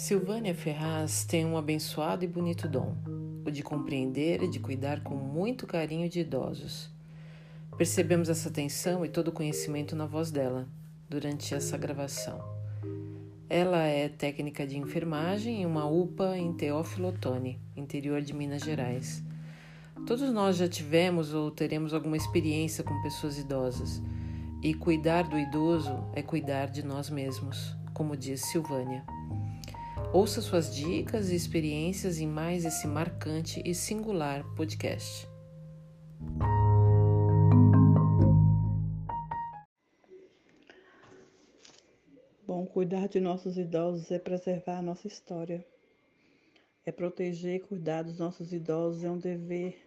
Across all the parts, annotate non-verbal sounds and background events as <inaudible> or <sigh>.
Silvânia Ferraz tem um abençoado e bonito dom, o de compreender e de cuidar com muito carinho de idosos. Percebemos essa atenção e todo o conhecimento na voz dela durante essa gravação. Ela é técnica de enfermagem em uma UPA em Teófilo Otoni, interior de Minas Gerais. Todos nós já tivemos ou teremos alguma experiência com pessoas idosas, e cuidar do idoso é cuidar de nós mesmos, como diz Silvânia. Ouça suas dicas e experiências em mais esse marcante e singular podcast. Bom, cuidar de nossos idosos é preservar a nossa história. É proteger e cuidar dos nossos idosos é um dever,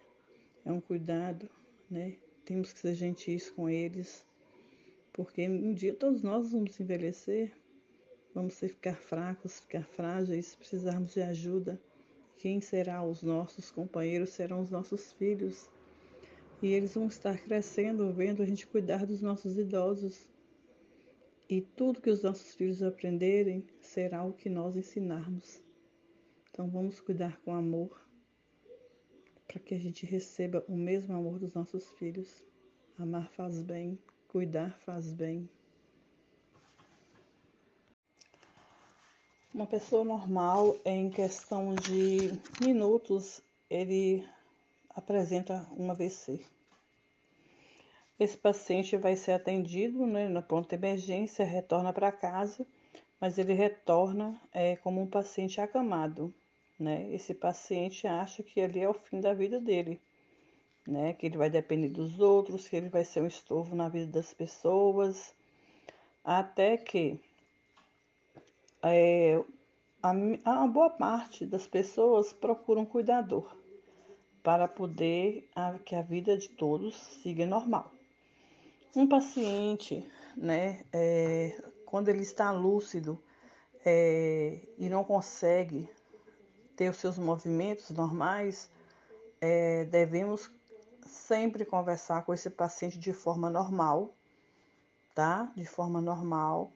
é um cuidado, né? Temos que ser gentis com eles, porque um dia todos nós vamos envelhecer Vamos ficar fracos, ficar frágeis, precisarmos de ajuda. Quem será os nossos companheiros serão os nossos filhos. E eles vão estar crescendo, vendo a gente cuidar dos nossos idosos. E tudo que os nossos filhos aprenderem será o que nós ensinarmos. Então vamos cuidar com amor, para que a gente receba o mesmo amor dos nossos filhos. Amar faz bem, cuidar faz bem. Uma pessoa normal, em questão de minutos, ele apresenta um AVC. Esse paciente vai ser atendido né, na pronta emergência, retorna para casa, mas ele retorna é, como um paciente acamado. Né? Esse paciente acha que ali é o fim da vida dele, né? que ele vai depender dos outros, que ele vai ser um estorvo na vida das pessoas, até que é, a, a boa parte das pessoas procura um cuidador para poder a, que a vida de todos siga normal. Um paciente, né, é, quando ele está lúcido é, e não consegue ter os seus movimentos normais, é, devemos sempre conversar com esse paciente de forma normal, tá? De forma normal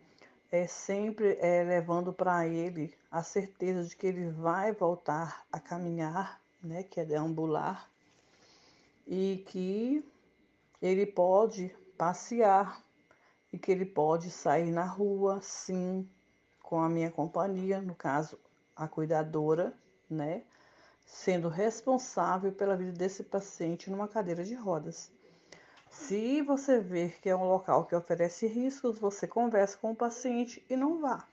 é sempre é, levando para ele a certeza de que ele vai voltar a caminhar, né, que é deambular, e que ele pode passear e que ele pode sair na rua, sim, com a minha companhia, no caso a cuidadora, né, sendo responsável pela vida desse paciente numa cadeira de rodas. Se você ver que é um local que oferece riscos, você conversa com o paciente e não vá.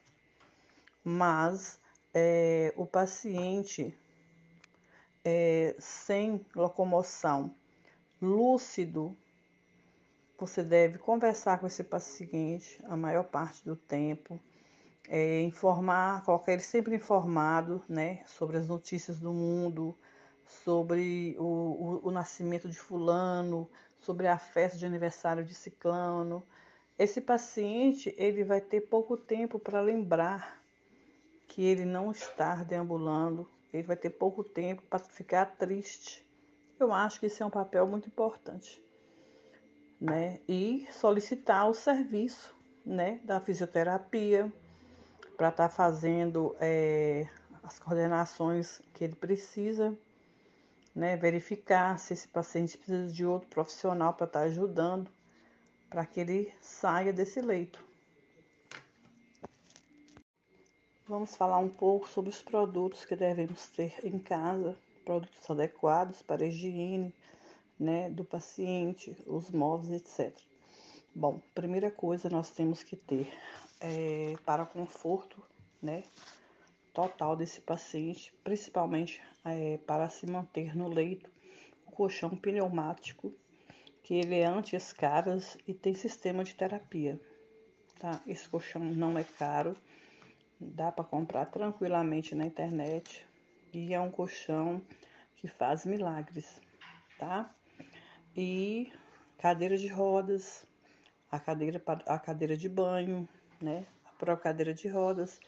Mas é, o paciente é, sem locomoção, lúcido, você deve conversar com esse paciente a maior parte do tempo, é, informar, colocar ele sempre informado né, sobre as notícias do mundo, sobre o, o, o nascimento de fulano, sobre a festa de aniversário de ciclano. Esse paciente ele vai ter pouco tempo para lembrar que ele não está deambulando, ele vai ter pouco tempo para ficar triste. Eu acho que isso é um papel muito importante, né? E solicitar o serviço, né, da fisioterapia para estar tá fazendo é, as coordenações que ele precisa né, verificar se esse paciente precisa de outro profissional para estar tá ajudando, para que ele saia desse leito. Vamos falar um pouco sobre os produtos que devemos ter em casa, produtos adequados para a higiene né, do paciente, os móveis, etc. Bom, primeira coisa nós temos que ter é, para conforto, né, total desse paciente, principalmente é, para se manter no leito, o colchão pneumático, que ele é anti-escadas e tem sistema de terapia. Tá? Esse colchão não é caro, dá para comprar tranquilamente na internet e é um colchão que faz milagres, tá? E cadeira de rodas, a cadeira a cadeira de banho, né? A própria cadeira de rodas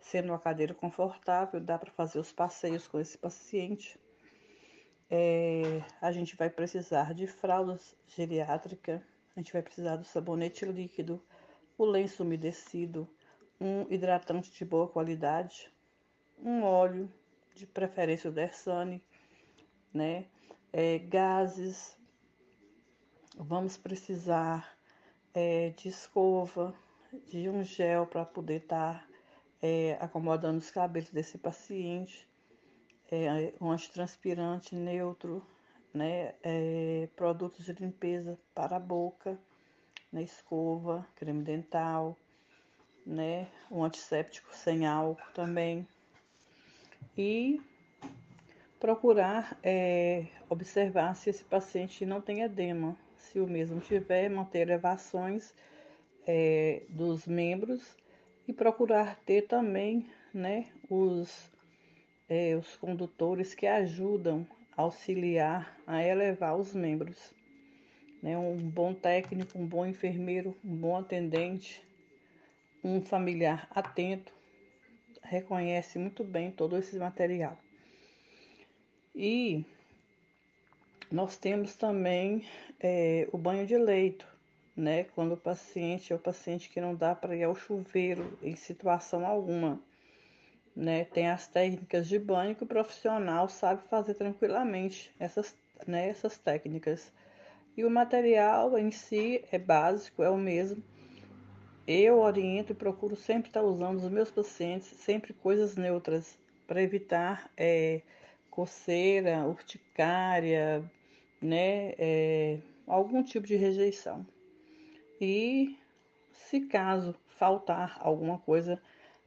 Sendo uma cadeira confortável, dá para fazer os passeios com esse paciente. É, a gente vai precisar de fraldas geriátrica, a gente vai precisar do sabonete líquido, o lenço umedecido, um hidratante de boa qualidade, um óleo, de preferência o Dersane, né? É, gases, vamos precisar é, de escova, de um gel para poder estar tá, é, acomodando os cabelos desse paciente, é, um antitranspirante neutro, né, é, produtos de limpeza para a boca, né, escova, creme dental, né, um antisséptico sem álcool também. E procurar é, observar se esse paciente não tem edema. Se o mesmo tiver, manter elevações é, dos membros e procurar ter também né, os, é, os condutores que ajudam auxiliar a elevar os membros. Né? Um bom técnico, um bom enfermeiro, um bom atendente, um familiar atento, reconhece muito bem todo esse material. E nós temos também é, o banho de leito, né? Quando o paciente é o paciente que não dá para ir ao chuveiro em situação alguma né? Tem as técnicas de banho que o profissional sabe fazer tranquilamente essas, né, essas técnicas. E o material em si é básico, é o mesmo. Eu oriento e procuro sempre estar usando os meus pacientes sempre coisas neutras para evitar é, coceira, urticária, né, é, algum tipo de rejeição. E se caso faltar alguma coisa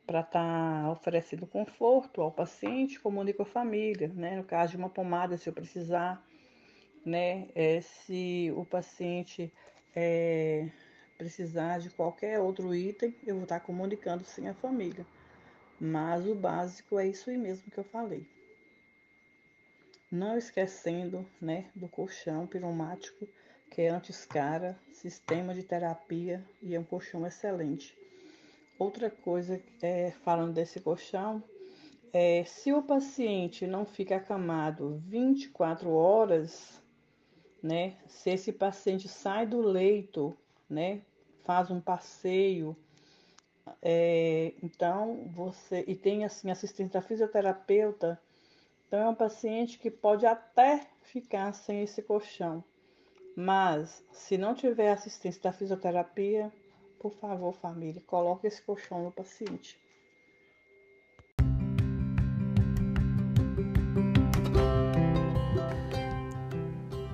para estar tá oferecendo conforto ao paciente, comunique com a família, né? No caso de uma pomada, se eu precisar, né? É, se o paciente é, precisar de qualquer outro item, eu vou estar tá comunicando sim à família. Mas o básico é isso aí mesmo que eu falei. Não esquecendo, né, do colchão piromático, que é anti-escara, sistema de terapia e é um colchão excelente Outra coisa, é, falando desse colchão, é, se o paciente não fica acamado 24 horas, né? Se esse paciente sai do leito, né? Faz um passeio, é, então você e tem assim assistência da fisioterapeuta, então é um paciente que pode até ficar sem esse colchão. Mas se não tiver assistência da fisioterapia, por favor, família, coloque esse colchão no paciente.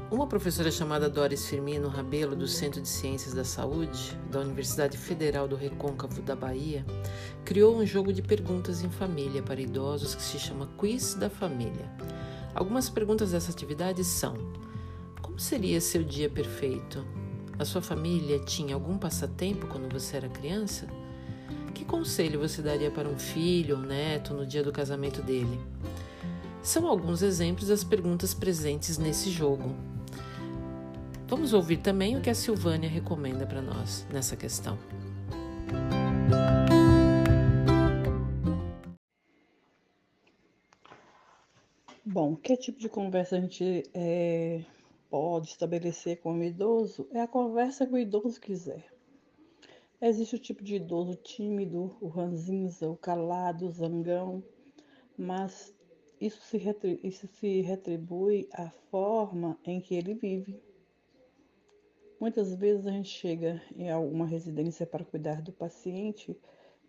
Uma professora chamada Doris Firmino Rabelo, do Centro de Ciências da Saúde, da Universidade Federal do Recôncavo da Bahia, criou um jogo de perguntas em família para idosos que se chama Quiz da Família. Algumas perguntas dessa atividade são: Como seria seu dia perfeito? A sua família tinha algum passatempo quando você era criança? Que conselho você daria para um filho ou neto no dia do casamento dele? São alguns exemplos das perguntas presentes nesse jogo. Vamos ouvir também o que a Silvânia recomenda para nós nessa questão. Bom, que tipo de conversa a gente é, pode estabelecer com o idoso é a conversa que o idoso quiser. Existe o tipo de idoso tímido, o ranzinza, o calado, o zangão, mas isso se, isso se retribui à forma em que ele vive. Muitas vezes a gente chega em alguma residência para cuidar do paciente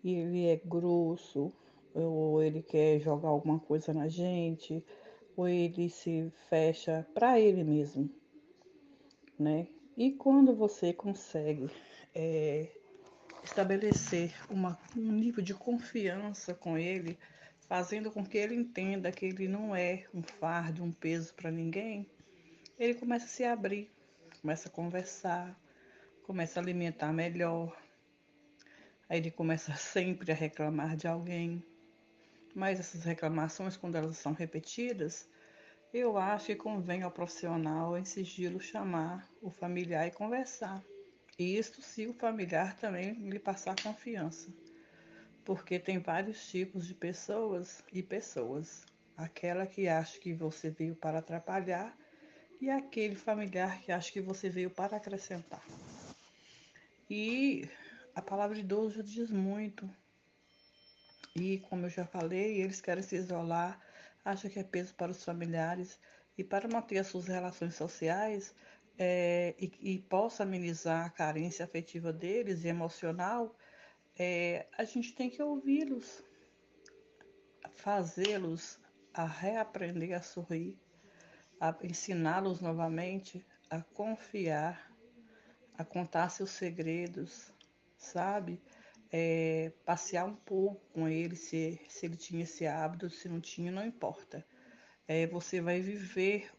e ele é grosso, ou ele quer jogar alguma coisa na gente, ou ele se fecha para ele mesmo, né? E quando você consegue é, estabelecer uma, um nível de confiança com ele, fazendo com que ele entenda que ele não é um fardo, um peso para ninguém, ele começa a se abrir, começa a conversar, começa a alimentar melhor. Aí ele começa <laughs> sempre a reclamar de alguém, mas essas reclamações, quando elas são repetidas, eu acho que convém ao profissional em sigilo chamar o familiar e conversar. Isso se o familiar também lhe passar confiança. Porque tem vários tipos de pessoas e pessoas. Aquela que acha que você veio para atrapalhar e aquele familiar que acha que você veio para acrescentar. E a palavra idoso diz muito E, como eu já falei, eles querem se isolar, acham que é peso para os familiares. E para manter as suas relações sociais é, e, e possa amenizar a carência afetiva deles e emocional, é, a gente tem que ouvi-los, fazê-los a reaprender a sorrir, a ensiná-los novamente a confiar, a contar seus segredos, sabe? É, passear um pouco com ele, se, se ele tinha esse hábito, se não tinha, não importa. É, você vai viver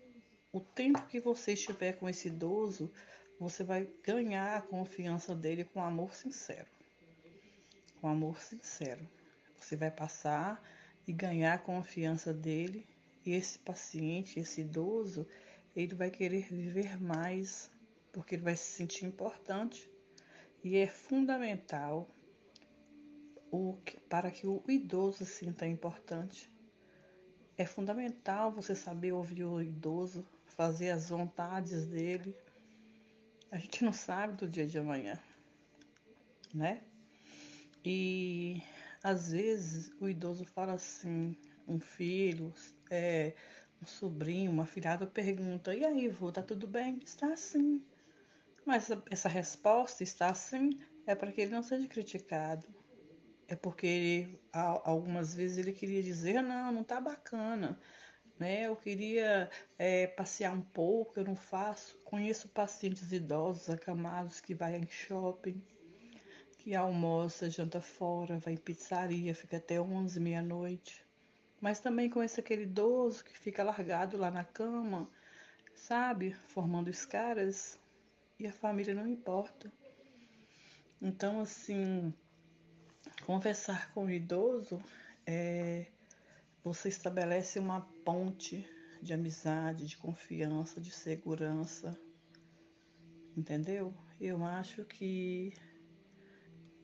o tempo que você estiver com esse idoso, você vai ganhar a confiança dele com amor sincero. Com amor sincero. Você vai passar e ganhar a confiança dele. E esse paciente, esse idoso, ele vai querer viver mais, porque ele vai se sentir importante. E é fundamental o, para que o idoso se sinta importante. É fundamental você saber ouvir o idoso, fazer as vontades dele. A gente não sabe do dia de amanhã, né? E às vezes o idoso fala assim, um filho, é, um sobrinho, uma filhada pergunta, e aí, vô, tá tudo bem? Está assim. Mas essa resposta, está assim, é para que ele não seja criticado. É porque ele, algumas vezes ele queria dizer, não, não tá bacana. Né? Eu queria é, passear um pouco, eu não faço. Conheço pacientes idosos, acamados, que vai em shopping, que almoça, janta fora, vai em pizzaria, fica até 11, meia-noite. Mas também conheço aquele idoso que fica largado lá na cama, sabe? Formando escaras e a família não importa. Então, assim, conversar com o idoso é você estabelece uma ponte de amizade, de confiança, de segurança. Entendeu? Eu acho que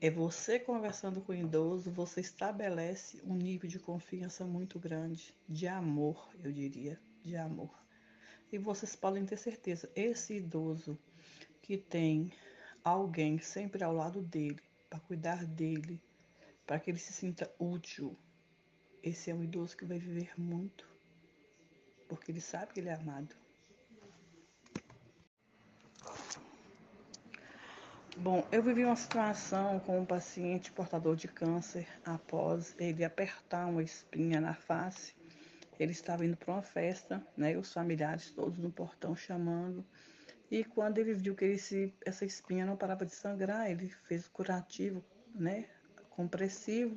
é você conversando com o idoso, você estabelece um nível de confiança muito grande, de amor, eu diria, de amor. E vocês podem ter certeza, esse idoso que tem alguém sempre ao lado dele, para cuidar dele, para que ele se sinta útil, esse é um idoso que vai viver muito, porque ele sabe que ele é amado. Bom, eu vivi uma situação com um paciente portador de câncer após ele apertar uma espinha na face. Ele estava indo para uma festa, né? Os familiares todos no portão chamando. E quando ele viu que ele se, essa espinha não parava de sangrar, ele fez o curativo, né? Compressivo.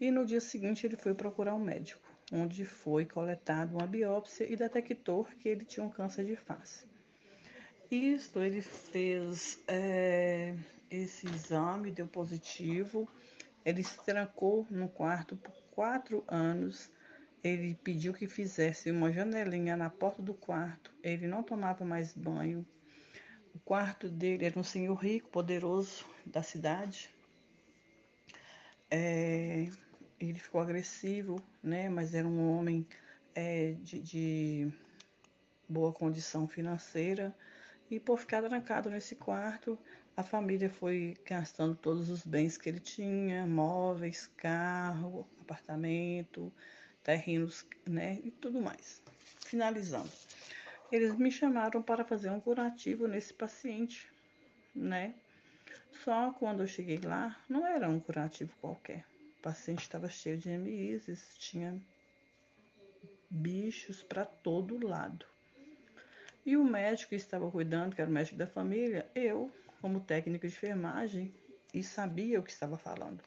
E no dia seguinte ele foi procurar um médico, onde foi coletada uma biópsia e detectou que ele tinha um câncer de face. Isso, ele fez é, esse exame, deu positivo. Ele se trancou no quarto por quatro anos. Ele pediu que fizesse uma janelinha na porta do quarto. Ele não tomava mais banho. O quarto dele era um senhor rico, poderoso da cidade. É, ele ficou agressivo, né? Mas era um homem é, de, de boa condição financeira. E por ficar trancado nesse quarto, a família foi gastando todos os bens que ele tinha, móveis, carro, apartamento, terrenos, né, e tudo mais. Finalizando, eles me chamaram para fazer um curativo nesse paciente, né? Só quando eu cheguei lá, não era um curativo qualquer. O paciente estava cheio de hemíises, tinha bichos para todo lado. E o médico que estava cuidando, que era o médico da família, eu, como técnico de enfermagem, e sabia o que estava falando.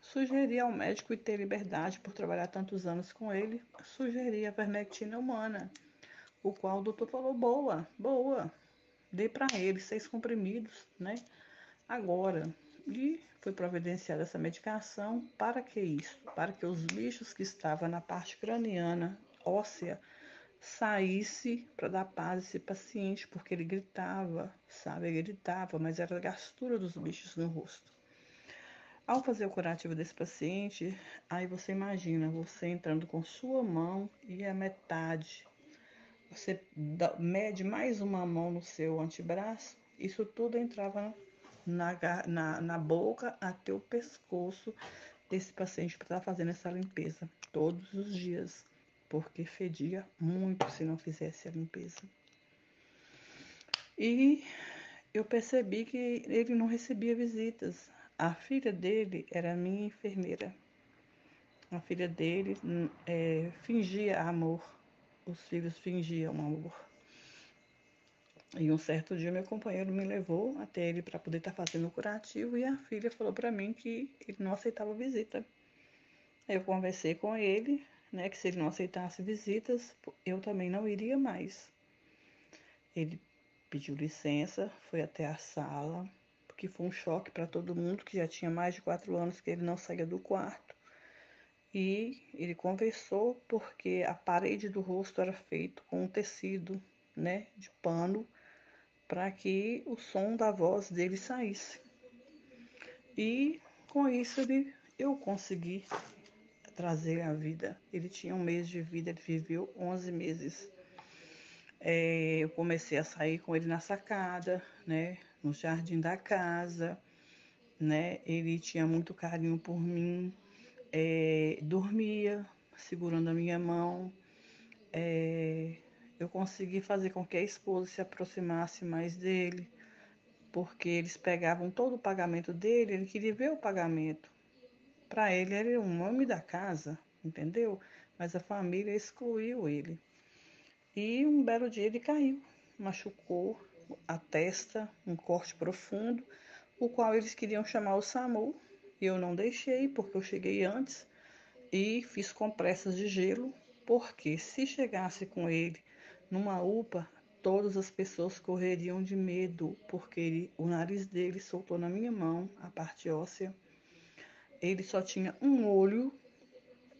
Sugeri ao médico ter liberdade por trabalhar tantos anos com ele, sugeri a vermectina humana, o qual o doutor falou, boa, boa, dê para ele seis comprimidos, né? Agora, e foi providenciada essa medicação para que isso? Para que os bichos que estavam na parte craniana, óssea, saísse para dar paz a esse paciente, porque ele gritava, sabe? Ele gritava, mas era a gastura dos bichos no rosto. Ao fazer o curativo desse paciente, aí você imagina você entrando com sua mão e a metade. Você mede mais uma mão no seu antebraço, isso tudo entrava na, na, na boca até o pescoço esse paciente para estar fazendo essa limpeza todos os dias, porque fedia muito se não fizesse a limpeza. E eu percebi que ele não recebia visitas. A filha dele era minha enfermeira. A filha dele é, fingia amor. Os filhos fingiam amor. E um certo dia meu companheiro me levou até ele para poder estar tá fazendo o curativo e a filha falou para mim que ele não aceitava visita. Eu conversei com ele, né, que se ele não aceitasse visitas, eu também não iria mais. Ele pediu licença, foi até a sala, porque foi um choque para todo mundo que já tinha mais de quatro anos que ele não saía do quarto. E ele conversou porque a parede do rosto era feito com um tecido, né, de pano para que o som da voz dele saísse. E com isso ele, eu consegui trazer a vida. Ele tinha um mês de vida, ele viveu 11 meses. É, eu comecei a sair com ele na sacada, né, no jardim da casa, né, ele tinha muito carinho por mim, é, dormia segurando a minha mão, é, eu consegui fazer com que a esposa se aproximasse mais dele, porque eles pegavam todo o pagamento dele, ele queria ver o pagamento. Para ele, ele era um homem da casa, entendeu? Mas a família excluiu ele. E um belo dia ele caiu, machucou a testa, um corte profundo, o qual eles queriam chamar o SAMU. E eu não deixei, porque eu cheguei antes e fiz compressas de gelo, porque se chegasse com ele numa UPA, todas as pessoas correriam de medo, porque ele, o nariz dele soltou na minha mão, a parte óssea. Ele só tinha um olho,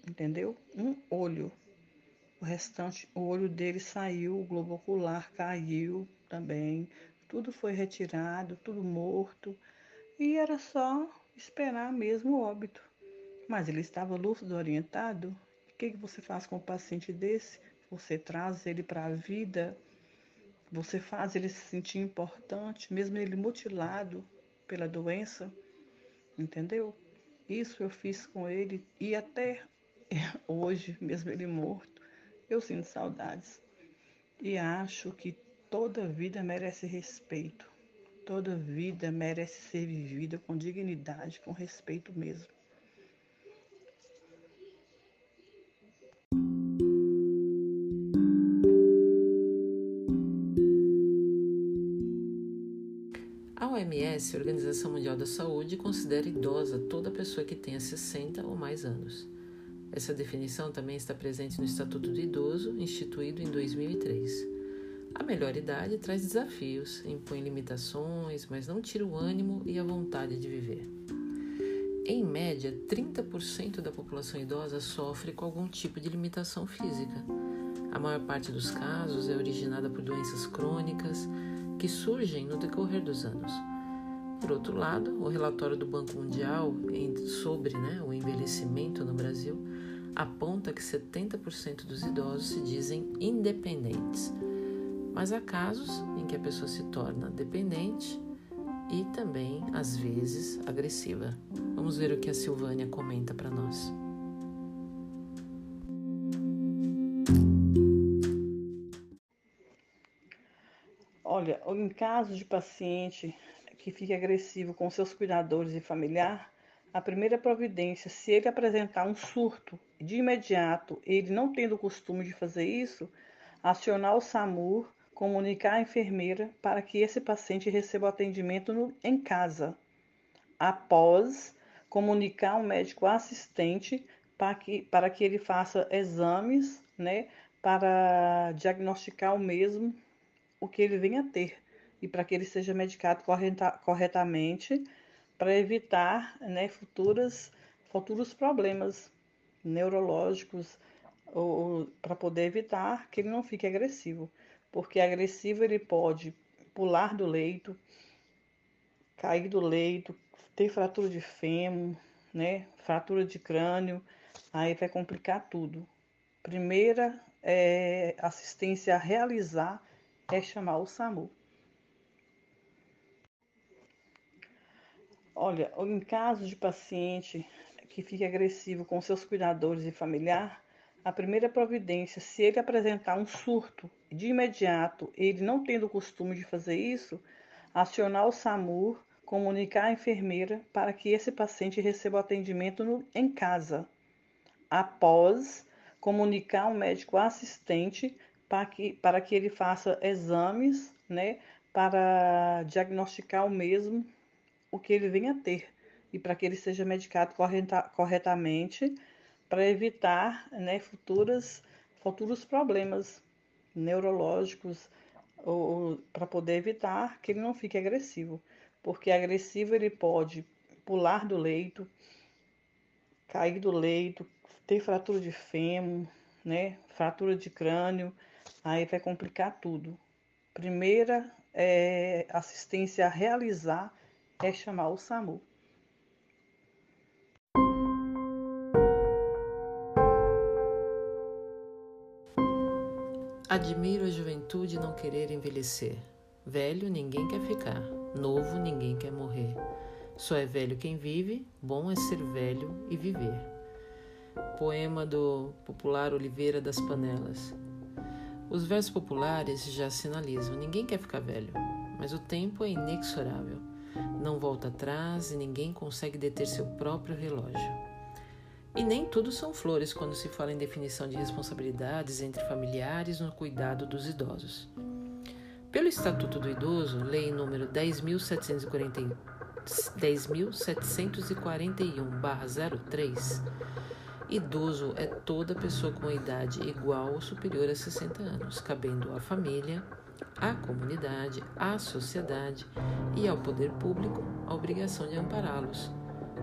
entendeu? Um olho. O restante, o olho dele saiu, o globo ocular caiu também. Tudo foi retirado, tudo morto. E era só esperar mesmo o óbito. Mas ele estava lúcido, orientado. Que, que você faz com um paciente desse? você traz ele para a vida, você faz ele se sentir importante, mesmo ele mutilado pela doença, entendeu? Isso eu fiz com ele e até <laughs> hoje, mesmo ele morto, eu sinto saudades. E acho que toda vida merece respeito. Toda vida merece ser vivida com dignidade, com respeito mesmo. OMS, Organização Mundial da Saúde, considera idosa toda pessoa que tenha 60 ou mais anos. Essa definição também está presente no Estatuto do Idoso, instituído em 2003. A melhor idade traz desafios, impõe limitações, mas não tira o ânimo e a vontade de viver. Em média, 30% da população idosa sofre com algum tipo de limitação física. A maior parte dos casos é originada por doenças crônicas que surgem no decorrer dos anos. Por outro lado, o relatório do Banco Mundial sobre né, o envelhecimento no Brasil aponta que 70% dos idosos se dizem independentes, mas há casos em que a pessoa se torna dependente e também, às vezes, agressiva. Vamos ver o que a Silvânia comenta para nós. Olha, em caso de paciente que fique agressivo com seus cuidadores e familiar, a primeira providência, se ele apresentar um surto de imediato, ele não tendo o costume de fazer isso, acionar o SAMU, comunicar à enfermeira para que esse paciente receba o atendimento no, em casa. Após, comunicar ao médico assistente para que, para que ele faça exames, né, para diagnosticar o mesmo o que ele venha a ter e para que ele seja medicado corretamente para evitar né, futuras, futuros problemas neurológicos ou, para poder evitar que ele não fique agressivo, porque agressivo ele pode pular do leito, cair do leito, ter fratura de fêmur, né, fratura de crânio, aí vai complicar tudo. Primeira é, assistência a realizar é chamar o SAMU. Olha, em caso de paciente que que fique agressivo com seus cuidadores e familiar, a primeira providência, se ele apresentar um surto de imediato, ele não tendo o costume de fazer isso, acionar o SAMU, comunicar à enfermeira para que esse paciente receba o atendimento no, em casa. Após, comunicar ao médico assistente para que, para que ele faça exames, né, para diagnosticar o mesmo o que ele venha a ter e para que ele seja medicado correta, corretamente para evitar né, futuras, futuros problemas neurológicos ou, para poder evitar que ele não fique agressivo, porque agressivo ele pode pular do leito, cair do leito, ter fratura de fêmur, né, fratura de crânio, aí vai complicar tudo. Primeira é, assistência a realizar é chamar o SAMU. Admiro a juventude não querer envelhecer. Velho ninguém quer ficar, novo ninguém quer morrer. Só é velho quem vive, bom é ser velho e viver. Poema do popular Oliveira das Panelas. Os versos populares já sinalizam: ninguém quer ficar velho, mas o tempo é inexorável. Não volta atrás e ninguém consegue deter seu próprio relógio. E nem tudo são flores quando se fala em definição de responsabilidades entre familiares no cuidado dos idosos. Pelo Estatuto do Idoso, Lei número 10.741-03, idoso é toda pessoa com idade igual ou superior a 60 anos, cabendo à família, à comunidade, à sociedade e ao poder público a obrigação de ampará-los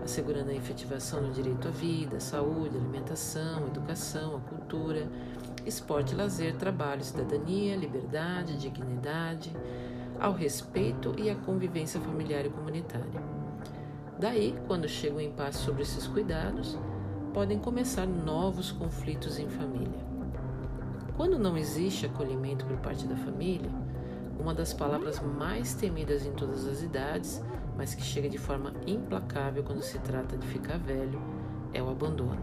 assegurando a efetivação do direito à vida, saúde, alimentação, educação, à cultura, esporte, lazer, trabalho, cidadania, liberdade, dignidade, ao respeito e à convivência familiar e comunitária. Daí, quando chega o impasse sobre esses cuidados, podem começar novos conflitos em família. Quando não existe acolhimento por parte da família, uma das palavras mais temidas em todas as idades mas que chega de forma implacável quando se trata de ficar velho, é o abandono.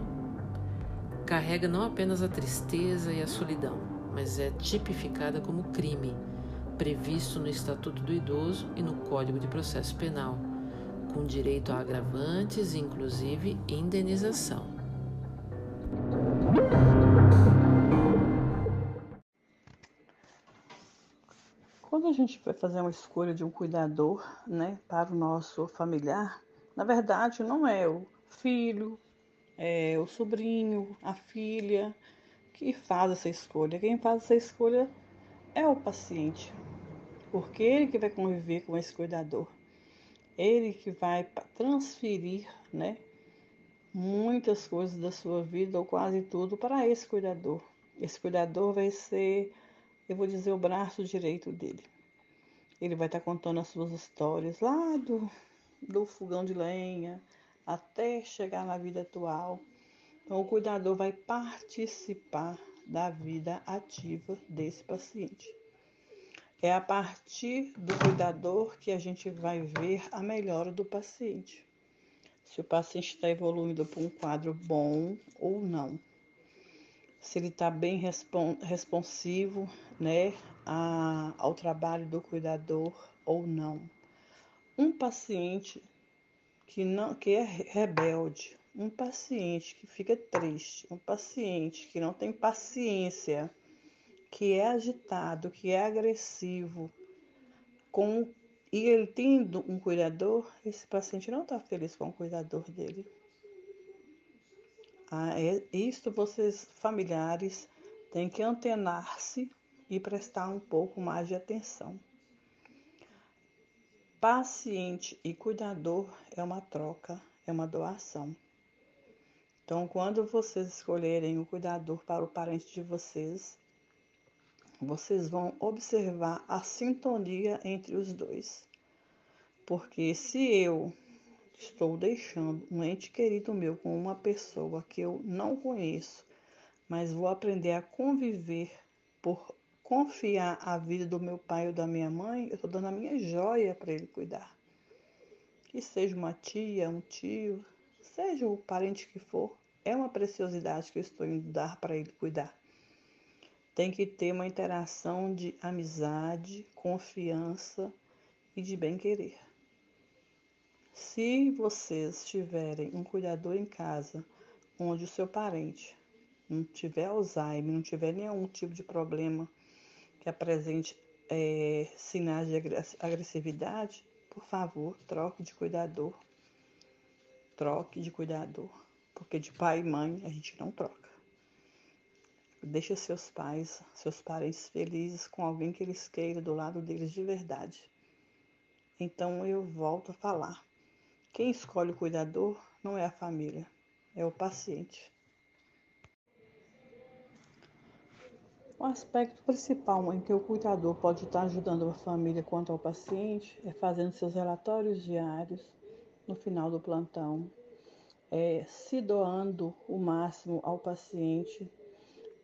Carrega não apenas a tristeza e a solidão, mas é tipificada como crime, previsto no Estatuto do Idoso e no Código de Processo Penal, com direito a agravantes e inclusive indenização. Gente vai fazer uma escolha de um cuidador, né, para o nosso familiar, na verdade não é o filho, é o sobrinho, a filha que faz essa escolha. Quem faz essa escolha é o paciente, porque ele que vai conviver com esse cuidador, ele que vai transferir, né, muitas coisas da sua vida ou quase tudo para esse cuidador. Esse cuidador vai ser eu vou dizer o braço direito dele. Ele vai estar contando as suas histórias lá do, do fogão de lenha até chegar na vida atual. Então, o cuidador vai participar da vida ativa desse paciente. É a partir do cuidador que a gente vai ver a melhora do paciente. Se o paciente está evoluindo para um quadro bom ou não se ele está bem respon responsivo né, a, ao trabalho do cuidador ou não. Um paciente que, não, que é rebelde, um paciente que fica triste, um paciente que não tem paciência, que é agitado, que é agressivo, com, e ele tendo um cuidador, esse paciente não está feliz com o cuidador dele. Ah, é, isto vocês, familiares, têm que antenar-se e prestar um pouco mais de atenção. Paciente e cuidador é uma troca, é uma doação. Então, quando vocês escolherem o cuidador para o parente de vocês, vocês vão observar a sintonia entre os dois. Porque se eu estou deixando um ente querido meu com uma pessoa que eu não conheço, mas vou aprender a conviver por confiar a vida do meu pai ou da minha mãe, eu estou dando a minha joia para ele cuidar. Que seja uma tia, um tio, seja o parente que for, é uma preciosidade que eu estou indo dar para ele cuidar. Tem que ter uma interação de amizade, confiança e de bem-querer. Se vocês tiverem um cuidador em casa onde o seu parente não tiver Alzheimer, não tiver nenhum tipo de problema que apresente é, sinais de agressividade, por favor, troque de cuidador. Troque de cuidador. Porque de pai e mãe a gente não troca. Deixe seus pais, seus parentes felizes com alguém que eles queiram do lado deles de verdade. Então eu volto a falar. Quem escolhe o cuidador não é a família, é o paciente. O aspecto principal em que o cuidador pode estar ajudando a família quanto ao paciente é fazendo seus relatórios diários no final do plantão, é, se doando o máximo ao paciente,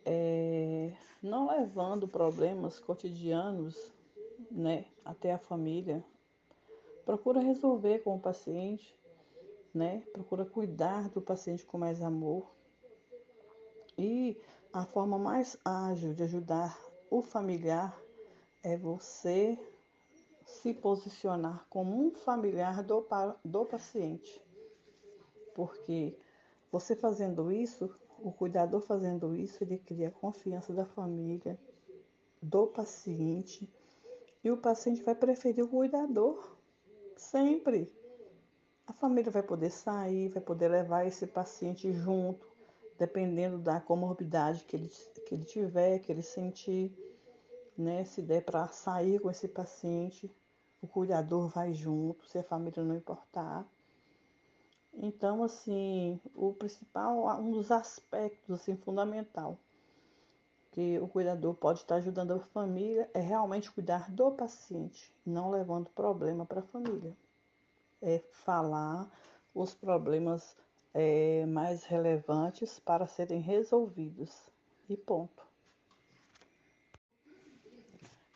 é, não levando problemas cotidianos né, até a família. Procura resolver com o paciente, né? procura cuidar do paciente com mais amor. E a forma mais ágil de ajudar o familiar é você se posicionar como um familiar do, do paciente. Porque você fazendo isso, o cuidador fazendo isso, ele cria a confiança da família, do paciente, e o paciente vai preferir o cuidador, sempre. A família vai poder sair, vai poder levar esse paciente junto, dependendo da comorbidade que ele, que ele tiver, que ele sentir, né? Se der para sair com esse paciente, o cuidador vai junto, se a família não importar. Então, assim, o principal, um dos aspectos assim, fundamental que o cuidador pode estar ajudando a família é realmente cuidar do paciente, não levando problema para a família. É falar os problemas é, mais relevantes para serem resolvidos. E ponto.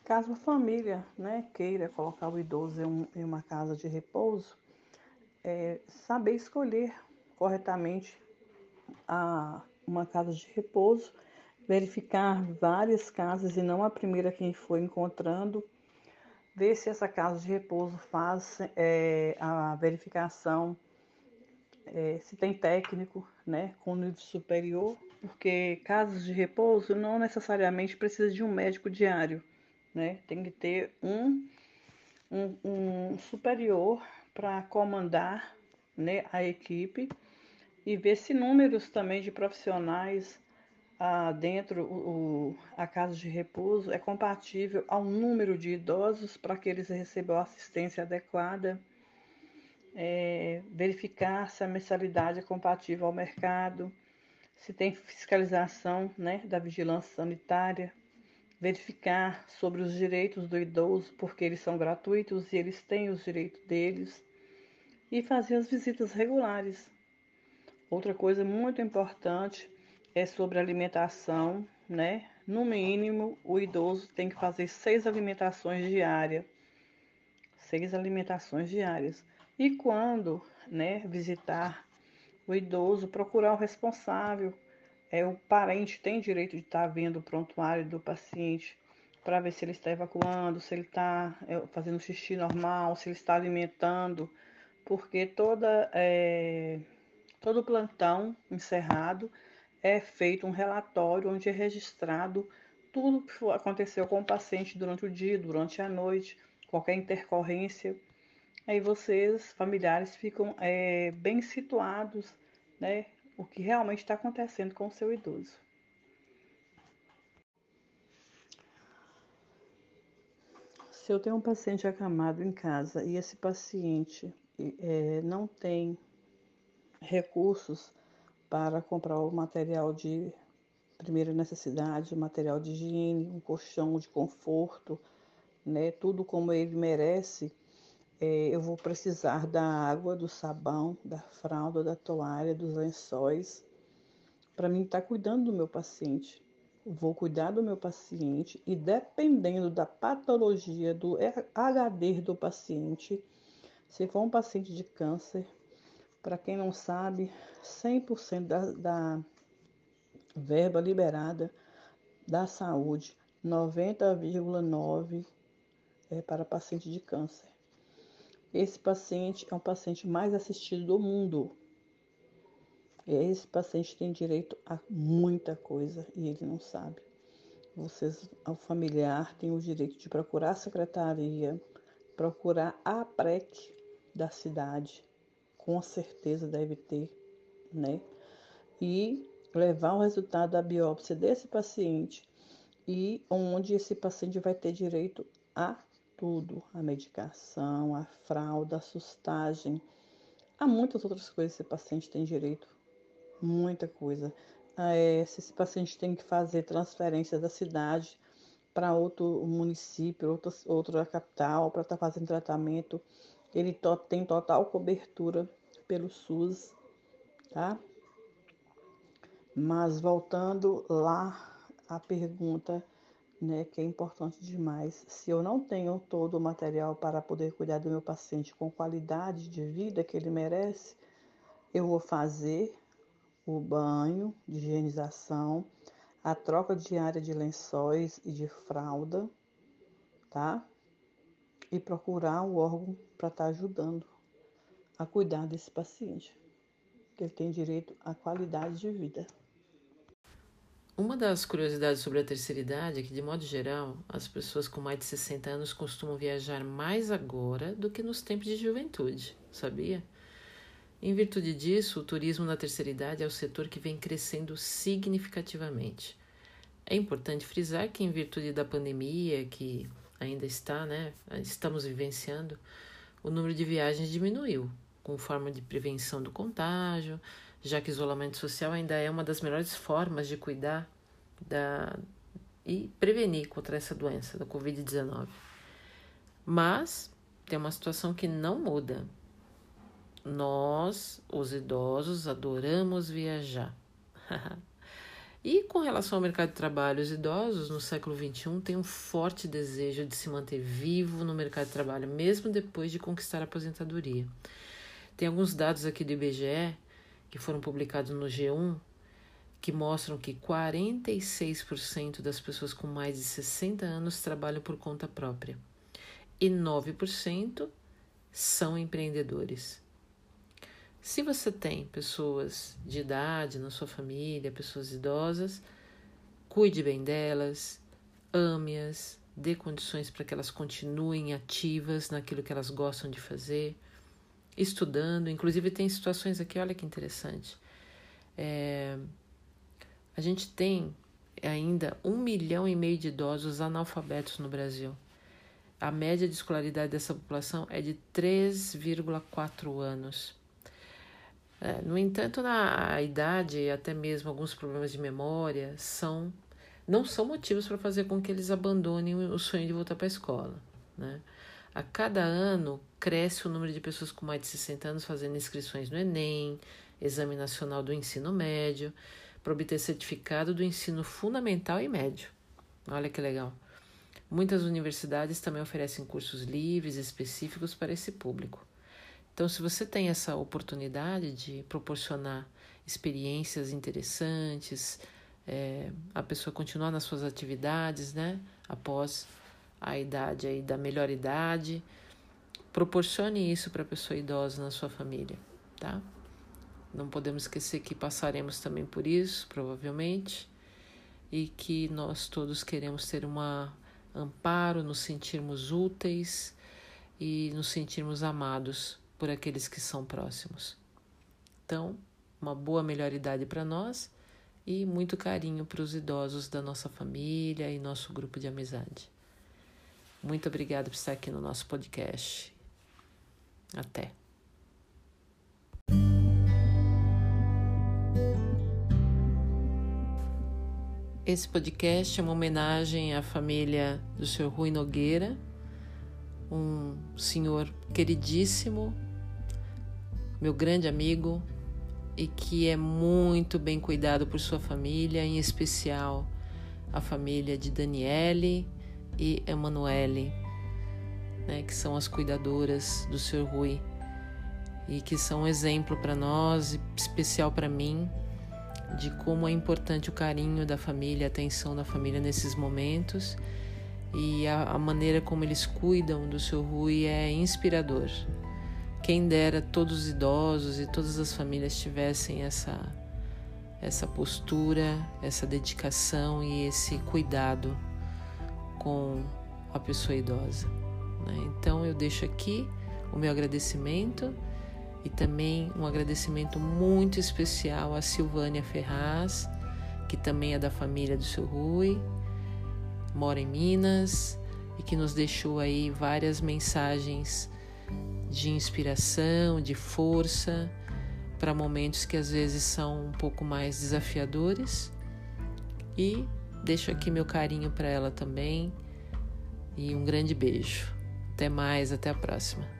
Caso a família né, queira colocar o idoso em, uma casa de repouso, é, saber escolher corretamente a, uma casa de repouso, verificar várias casas e não a primeira que for encontrando, ver se essa casa de repouso faz é, a verificação é, se tem técnico, né, com nível superior, porque casos de repouso não necessariamente precisa de um médico diário, né, tem que ter um, um, um superior para comandar, né, a equipe e ver se números também de profissionais ah, dentro o, a casa de repouso é compatível ao número de idosos para que eles recebam assistência adequada é, verificar se a mensalidade é compatível ao mercado, se tem fiscalização né, da vigilância sanitária, verificar sobre os direitos do idoso, porque eles são gratuitos e eles têm os direitos deles, e fazer as visitas regulares. Outra coisa muito importante é sobre alimentação, né? No mínimo, o idoso tem que fazer seis alimentações diárias. Seis alimentações diárias. E quando né, visitar o idoso, procurar o responsável. É, o parente tem direito de estar vendo o prontuário do paciente para ver se ele está evacuando, se ele está é, fazendo xixi normal, se ele está alimentando, porque toda, é, todo plantão encerrado é feito um relatório onde é registrado tudo que aconteceu com o paciente durante o dia, durante a noite, qualquer intercorrência aí vocês, familiares, ficam é, bem situados, né? O que realmente está acontecendo com o seu idoso. Se eu tenho um paciente acamado em casa e esse paciente é, não tem recursos para comprar o material de primeira necessidade, material de higiene, um colchão de conforto, né, tudo como ele merece, é, eu vou precisar da água, do sabão, da fralda, da toalha, dos lençóis, para mim estar tá cuidando do meu paciente. Vou cuidar do meu paciente e dependendo da patologia do HD do paciente, se for um paciente de câncer, Para quem não sabe, 100% da, da verba liberada da saúde, 90,9% é para paciente de câncer. Esse paciente é um paciente mais assistido do mundo. Esse paciente tem direito a muita coisa e ele não sabe. Vocês, o familiar, tem o direito de procurar a secretaria, procurar a PREC da cidade, com certeza deve ter, né? E levar o resultado da biópsia desse paciente e onde esse paciente vai ter direito a tudo, a medicação, a fralda, a sustagem. Há muitas outras coisas que esse paciente tem direito muita coisa. É, se esse paciente tem que fazer transferência da cidade para outro município, outra, outra capital, para estar tá fazendo tratamento, ele to tem total cobertura pelo SUS, tá? Mas voltando lá à pergunta, né, que é importante demais, se eu não tenho todo o material para poder cuidar do meu paciente com qualidade de vida que ele merece, eu vou fazer o banho de higienização, a troca diária de lençóis e de fralda, tá? E procurar o órgão para estar tá ajudando a cuidar desse paciente, que ele tem direito à qualidade de vida. Uma das curiosidades sobre a terceira idade é que, de modo geral, as pessoas com mais de 60 anos costumam viajar mais agora do que nos tempos de juventude, sabia? Em virtude disso, o turismo na terceira idade é o setor que vem crescendo significativamente. É importante frisar que, em virtude da pandemia que ainda está, né, estamos vivenciando, o número de viagens diminuiu, com forma de prevenção do contágio, já que isolamento social ainda é uma das melhores formas de cuidar da e prevenir contra essa doença, da Covid-19. Mas tem uma situação que não muda, nós, os idosos, adoramos viajar. <laughs> e com relação ao mercado de trabalho, os idosos no século XXI têm um forte desejo de se manter vivo no mercado de trabalho, mesmo depois de conquistar a aposentadoria. Tem alguns dados aqui do IBGE que foram publicados no G1 que mostram que 46% das pessoas com mais de 60 anos trabalham por conta própria e 9% são empreendedores. Se você tem pessoas de idade na sua família, pessoas idosas, cuide bem delas, ame-as, dê condições para que elas continuem ativas naquilo que elas gostam de fazer, estudando. Inclusive, tem situações aqui, olha que interessante. É, a gente tem ainda um milhão e meio de idosos analfabetos no Brasil. A média de escolaridade dessa população é de 3,4 anos. É, no entanto, na idade e até mesmo alguns problemas de memória são não são motivos para fazer com que eles abandonem o sonho de voltar para a escola. Né? A cada ano cresce o número de pessoas com mais de 60 anos fazendo inscrições no Enem, Exame Nacional do Ensino Médio, para obter certificado do ensino fundamental e médio. Olha que legal. Muitas universidades também oferecem cursos livres específicos para esse público. Então, se você tem essa oportunidade de proporcionar experiências interessantes, é, a pessoa continuar nas suas atividades, né, após a idade aí da melhor idade, proporcione isso para a pessoa idosa na sua família, tá? Não podemos esquecer que passaremos também por isso, provavelmente, e que nós todos queremos ter um amparo, nos sentirmos úteis e nos sentirmos amados por aqueles que são próximos. Então, uma boa melhoridade para nós e muito carinho para os idosos da nossa família e nosso grupo de amizade. Muito obrigada por estar aqui no nosso podcast. Até. Esse podcast é uma homenagem à família do Sr. Rui Nogueira, um senhor queridíssimo meu grande amigo e que é muito bem cuidado por sua família, em especial a família de Daniele e Emanuele, né, que são as cuidadoras do Sr. Rui. e que são um exemplo para nós, especial para mim, de como é importante o carinho da família, a atenção da família nesses momentos e a, a maneira como eles cuidam do seu Rui é inspirador. Quem dera todos os idosos e todas as famílias tivessem essa essa postura, essa dedicação e esse cuidado com a pessoa idosa. Né? Então eu deixo aqui o meu agradecimento e também um agradecimento muito especial a Silvânia Ferraz, que também é da família do seu Rui, mora em Minas e que nos deixou aí várias mensagens de inspiração, de força para momentos que às vezes são um pouco mais desafiadores. E deixo aqui meu carinho para ela também e um grande beijo. Até mais, até a próxima.